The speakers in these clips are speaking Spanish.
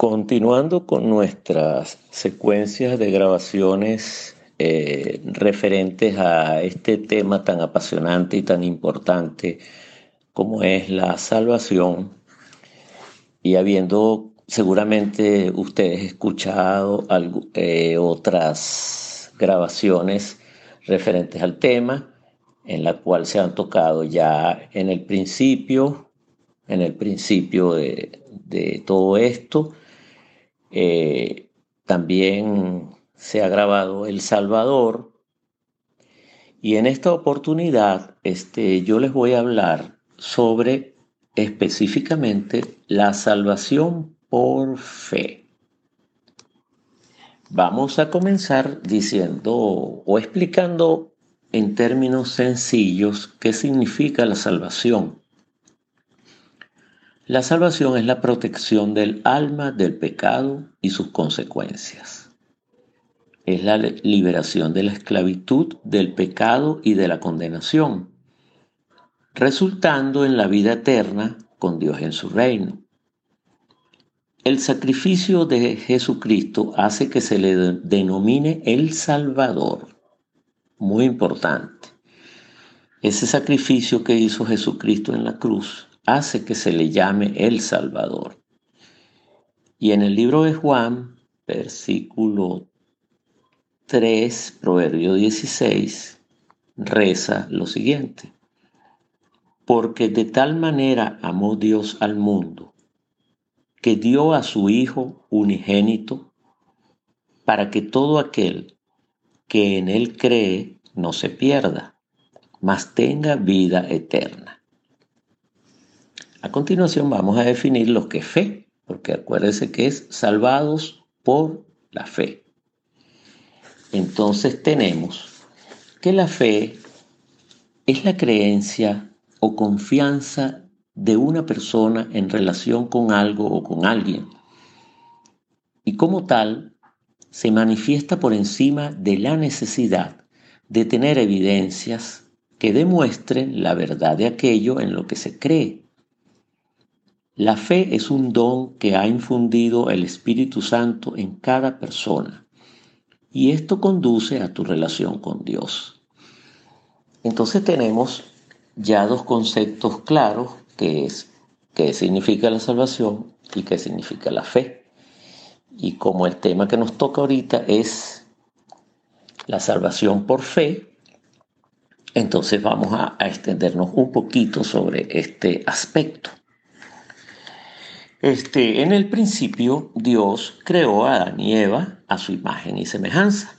Continuando con nuestras secuencias de grabaciones eh, referentes a este tema tan apasionante y tan importante como es la salvación, y habiendo seguramente ustedes escuchado eh, otras grabaciones referentes al tema, en la cual se han tocado ya en el principio, en el principio de, de todo esto, eh, también se ha grabado El Salvador. Y en esta oportunidad este, yo les voy a hablar sobre específicamente la salvación por fe. Vamos a comenzar diciendo o explicando en términos sencillos qué significa la salvación. La salvación es la protección del alma del pecado y sus consecuencias. Es la liberación de la esclavitud, del pecado y de la condenación, resultando en la vida eterna con Dios en su reino. El sacrificio de Jesucristo hace que se le denomine el Salvador. Muy importante. Ese sacrificio que hizo Jesucristo en la cruz hace que se le llame el Salvador. Y en el libro de Juan, versículo 3, proverbio 16, reza lo siguiente. Porque de tal manera amó Dios al mundo, que dio a su Hijo unigénito, para que todo aquel que en Él cree no se pierda, mas tenga vida eterna. A continuación vamos a definir lo que es fe, porque acuérdense que es salvados por la fe. Entonces tenemos que la fe es la creencia o confianza de una persona en relación con algo o con alguien. Y como tal, se manifiesta por encima de la necesidad de tener evidencias que demuestren la verdad de aquello en lo que se cree. La fe es un don que ha infundido el Espíritu Santo en cada persona y esto conduce a tu relación con Dios. Entonces tenemos ya dos conceptos claros que es qué significa la salvación y qué significa la fe. Y como el tema que nos toca ahorita es la salvación por fe, entonces vamos a, a extendernos un poquito sobre este aspecto. Este, en el principio Dios creó a Adán y Eva a su imagen y semejanza,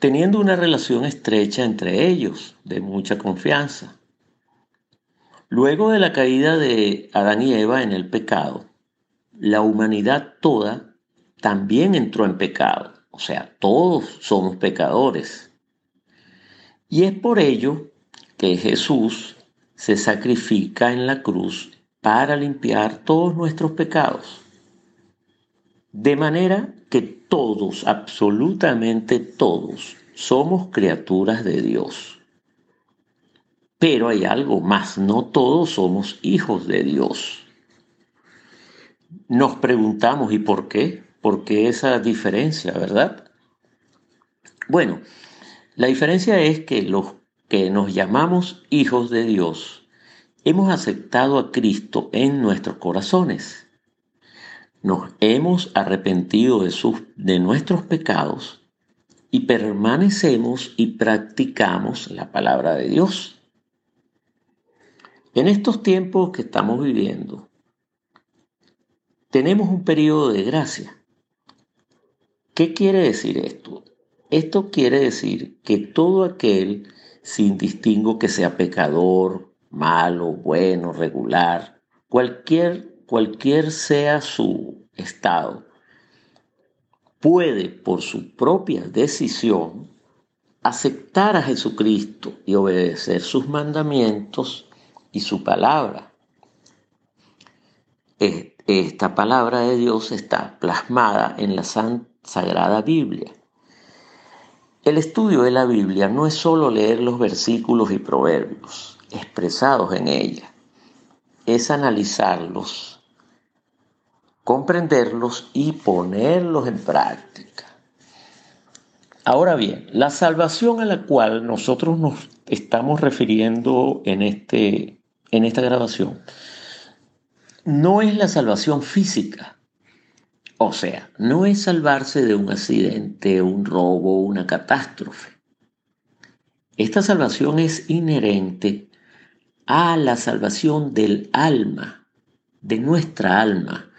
teniendo una relación estrecha entre ellos, de mucha confianza. Luego de la caída de Adán y Eva en el pecado, la humanidad toda también entró en pecado, o sea, todos somos pecadores. Y es por ello que Jesús se sacrifica en la cruz para limpiar todos nuestros pecados. De manera que todos, absolutamente todos, somos criaturas de Dios. Pero hay algo más, no todos somos hijos de Dios. Nos preguntamos, ¿y por qué? ¿Por qué esa diferencia, verdad? Bueno, la diferencia es que los que nos llamamos hijos de Dios hemos aceptado a Cristo en nuestros corazones. Nos hemos arrepentido de, sus, de nuestros pecados y permanecemos y practicamos la palabra de Dios. En estos tiempos que estamos viviendo, tenemos un periodo de gracia. ¿Qué quiere decir esto? Esto quiere decir que todo aquel, sin distingo que sea pecador, malo, bueno, regular, cualquier, cualquier sea su estado, puede por su propia decisión aceptar a Jesucristo y obedecer sus mandamientos y su palabra. Esta palabra de Dios está plasmada en la Sagrada Biblia. El estudio de la Biblia no es solo leer los versículos y proverbios expresados en ella, es analizarlos comprenderlos y ponerlos en práctica. Ahora bien, la salvación a la cual nosotros nos estamos refiriendo en, este, en esta grabación no es la salvación física. O sea, no es salvarse de un accidente, un robo, una catástrofe. Esta salvación es inherente a la salvación del alma, de nuestra alma,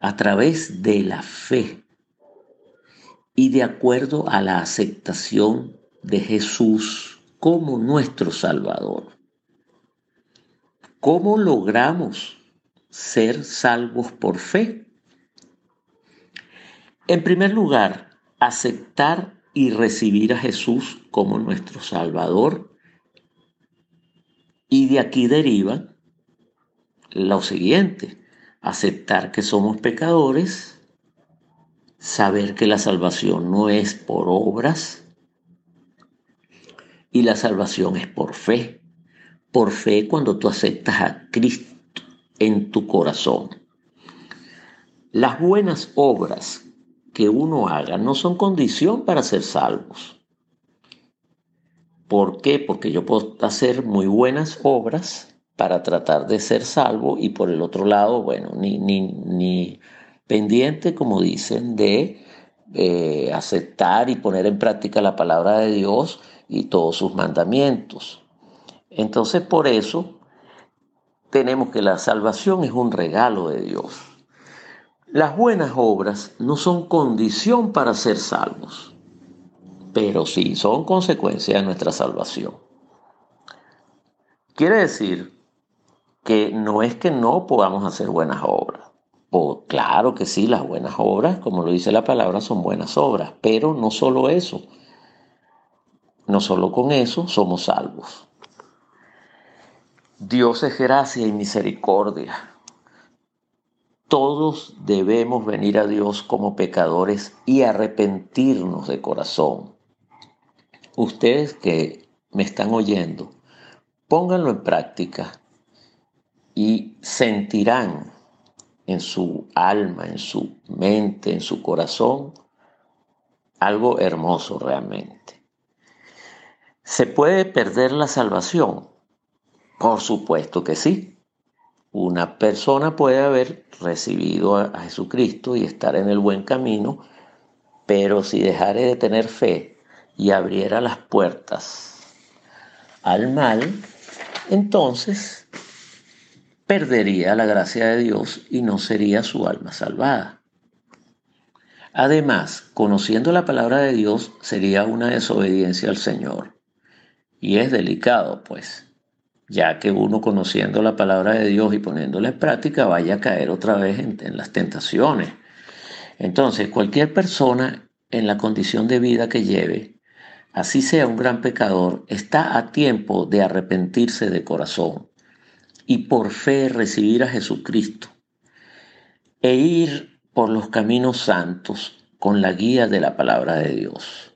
a través de la fe y de acuerdo a la aceptación de Jesús como nuestro Salvador. ¿Cómo logramos ser salvos por fe? En primer lugar, aceptar y recibir a Jesús como nuestro Salvador. Y de aquí deriva lo siguiente, aceptar que somos pecadores, saber que la salvación no es por obras y la salvación es por fe. Por fe cuando tú aceptas a Cristo en tu corazón. Las buenas obras que uno haga no son condición para ser salvos. ¿Por qué? Porque yo puedo hacer muy buenas obras para tratar de ser salvo y por el otro lado, bueno, ni, ni, pendiente, como dicen, de eh, aceptar y poner en práctica la palabra de Dios y todos sus mandamientos. Entonces, por eso tenemos que la salvación es un regalo de Dios. Las buenas obras no son condición para ser salvos, pero sí son consecuencia de nuestra salvación. Quiere decir que no es que no podamos hacer buenas obras. Claro que sí, las buenas obras, como lo dice la palabra, son buenas obras, pero no solo eso. No solo con eso somos salvos. Dios es gracia y misericordia. Todos debemos venir a Dios como pecadores y arrepentirnos de corazón. Ustedes que me están oyendo, pónganlo en práctica y sentirán en su alma, en su mente, en su corazón, algo hermoso realmente. ¿Se puede perder la salvación? Por supuesto que sí. Una persona puede haber recibido a Jesucristo y estar en el buen camino, pero si dejare de tener fe y abriera las puertas al mal, entonces perdería la gracia de Dios y no sería su alma salvada. Además, conociendo la palabra de Dios sería una desobediencia al Señor. Y es delicado, pues ya que uno conociendo la palabra de Dios y poniéndola en práctica vaya a caer otra vez en, las tentaciones. Entonces, cualquier persona en la condición de vida que lleve, así sea un gran pecador, está a tiempo de arrepentirse de corazón y por fe recibir a Jesucristo e ir por los caminos santos con la guía de la palabra de Dios.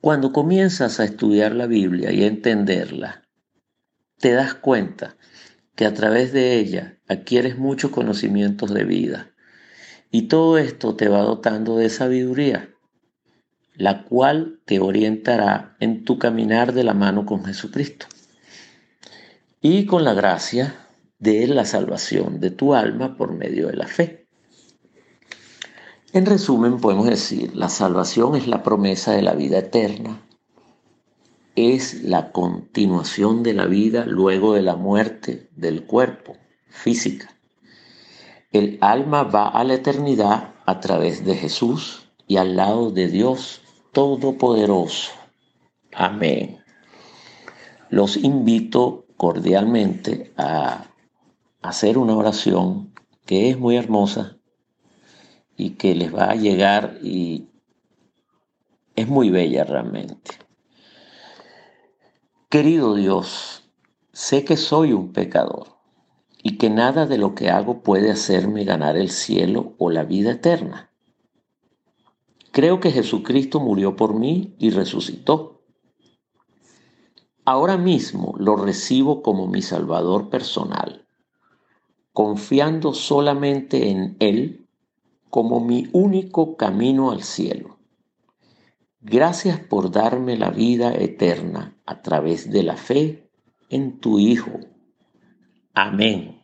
Cuando comienzas a estudiar la Biblia y a entenderla, te das cuenta que a través de ella adquieres muchos conocimientos de vida. Y todo esto te va dotando de sabiduría, la cual te orientará en tu caminar de la mano con Jesucristo. Y con la gracia de la salvación de tu alma por medio de la fe. En resumen, podemos decir, la salvación es la promesa de la vida eterna es la continuación de la vida luego de la muerte del cuerpo física. El alma va a la eternidad a través de Jesús y al lado de Dios Todopoderoso. Amén. Los invito cordialmente a hacer una oración que es muy hermosa y que les va a llegar y es muy bella realmente. Querido Dios, sé que soy un pecador y que nada de lo que hago puede hacerme ganar el cielo o la vida eterna. Creo que Jesucristo murió por mí y resucitó. Ahora mismo lo recibo como mi Salvador personal. confiando solamente en Él como mi único camino al cielo. Gracias por darme la vida eterna a través de la fe en tu Hijo. Amén.